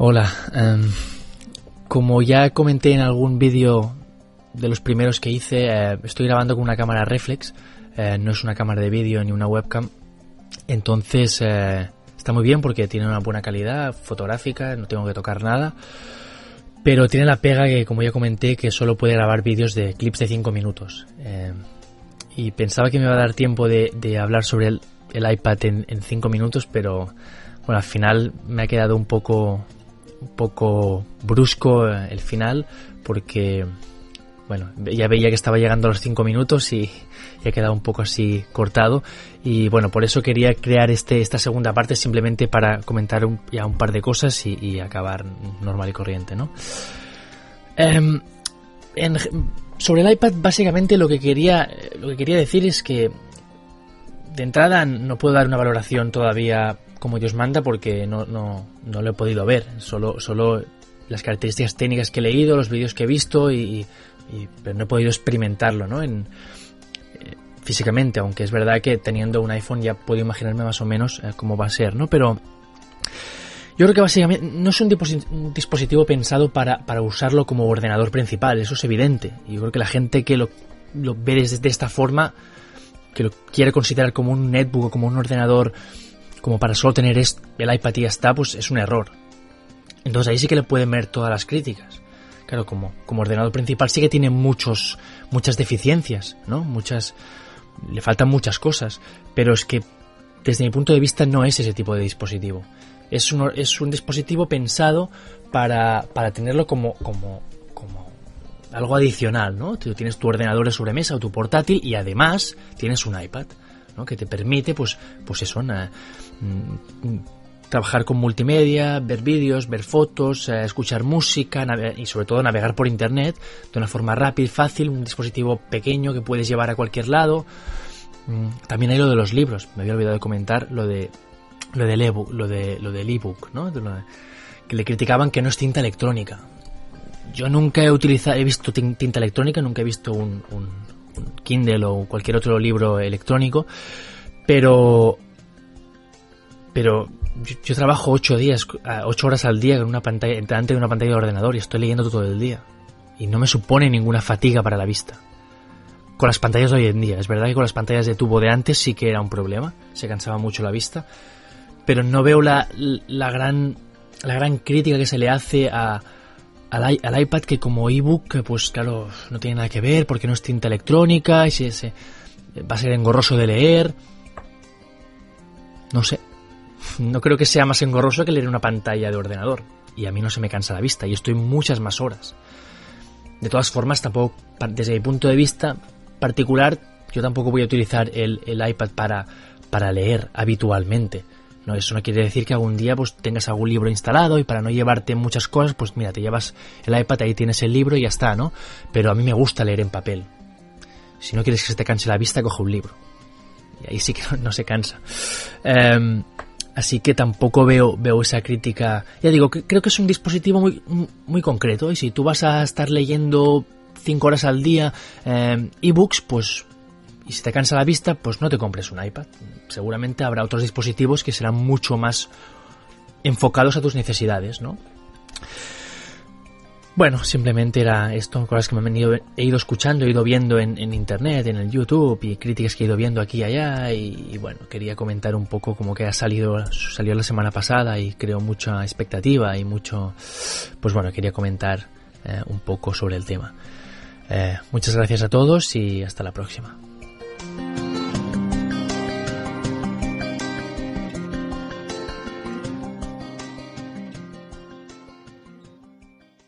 Hola. em, como ya comenté en algún vídeo de los primeros que hice, eh, estoy grabando con una cámara reflex. eh, no es una cámara de vídeo ni una webcam. Entonces eh, está muy bien porque tiene una buena calidad fotográfica, no tengo que tocar nada. Pero tiene la pega que, como ya comenté, que solo puede grabar vídeos de clips de 5 minutos. Eh, y pensaba que me iba a dar tiempo de, de hablar sobre el, el iPad en 5 minutos, pero bueno, al final me ha quedado un poco, un poco brusco eh, el final, porque bueno, ya veía que estaba llegando a los 5 minutos y, y ha quedado un poco así cortado. Y bueno, por eso quería crear este, esta segunda parte simplemente para comentar un, ya un par de cosas y, y acabar normal y corriente, ¿no? Em, en- sobre el iPad, básicamente lo que quería lo que quería decir es que de entrada no puedo dar una valoración todavía como Dios manda porque no, no, no lo he podido ver. Solo, solo las características técnicas que he leído, los vídeos que he visto y, y- pero no he podido experimentarlo, ¿no? En, eh, físicamente, aunque es verdad que teniendo un iPhone ya puedo imaginarme más o menos eh, cómo va a ser, ¿no? Pero yo creo que básicamente no es un, disposi- un dispositivo pensado para, para usarlo como ordenador principal, eso es evidente. Yo creo que la gente que lo, lo ve desde de esta forma, que lo quiere considerar como un netbook o como un ordenador, como para solo tener el iPad y ya está, pues es un error. Entonces ahí sí que le pueden ver todas las críticas. Claro, como, como ordenador principal sí que tiene muchos, muchas deficiencias, ¿no? Muchas, le faltan muchas cosas, pero es que desde mi punto de vista no es ese tipo de dispositivo. Es un, es un dispositivo pensado para, para tenerlo como, como, como algo adicional, ¿no? Tienes tu ordenador de sobremesa o tu portátil y además tienes un iPad, Que te permite, pues, pues eso, na- mm, trabajar con multimedia, ver vídeos, ver fotos, eh, escuchar música y sobre todo navegar por internet de una forma rápida y fácil, un dispositivo pequeño que puedes llevar a cualquier lado. Mm, También hay lo de los libros, me había olvidado de comentar lo de lo del ebook, lo de lo del ebook, ¿no? Que le criticaban que no es tinta electrónica. Yo nunca he utilizado, he visto tin- tinta electrónica, nunca he visto un Kindle o cualquier otro libro electrónico, pero pero yo, trabajo ocho días, ocho horas al día con una pantalla, delante de una pantalla de ordenador y estoy leyendo todo el día. Y no me supone ninguna fatiga para la vista. Con las pantallas de hoy en día. Es verdad que con las pantallas de tubo de antes sí que era un problema. Se cansaba mucho la vista. Pero no veo la, la gran la gran crítica que se le hace a, al, al iPad que como ebook, pues claro, no tiene nada que ver porque no es tinta electrónica y se, se- va a ser engorroso de leer. No sé. No creo que sea más engorroso que leer una pantalla de ordenador. Y a mí no se me cansa la vista y estoy muchas más horas. De todas formas, tampoco, desde mi punto de vista particular, yo tampoco voy a utilizar el, el iPad para, para leer habitualmente. No, eso no quiere decir que algún día pues tengas algún libro instalado y para no llevarte muchas cosas, pues mira, te llevas el iPad, ahí tienes el libro y ya está, ¿no? Pero a mí me gusta leer en papel. Si no quieres que se te canse la vista, coge un libro. Y ahí sí que no, se cansa. Em, así que tampoco veo, veo esa crítica. Ya digo, que creo que es un dispositivo muy, muy concreto. Y si tú vas a estar leyendo 5 horas al día em, ebooks, pues. Y si te cansa la vista, pues no te compres un iPad. Seguramente habrá otros dispositivos que serán mucho más enfocados a tus necesidades, ¿no? Bueno, simplemente era esto, cosas que me han ido, he ido escuchando, he ido viendo en, internet, en el YouTube y críticas que he ido viendo aquí y allá y, bueno, quería comentar un poco como que ha salido, salió la semana pasada y creo mucha expectativa y mucho, pues bueno, quería comentar eh, un poco sobre el tema. Eh, muchas gracias a todos y hasta la próxima.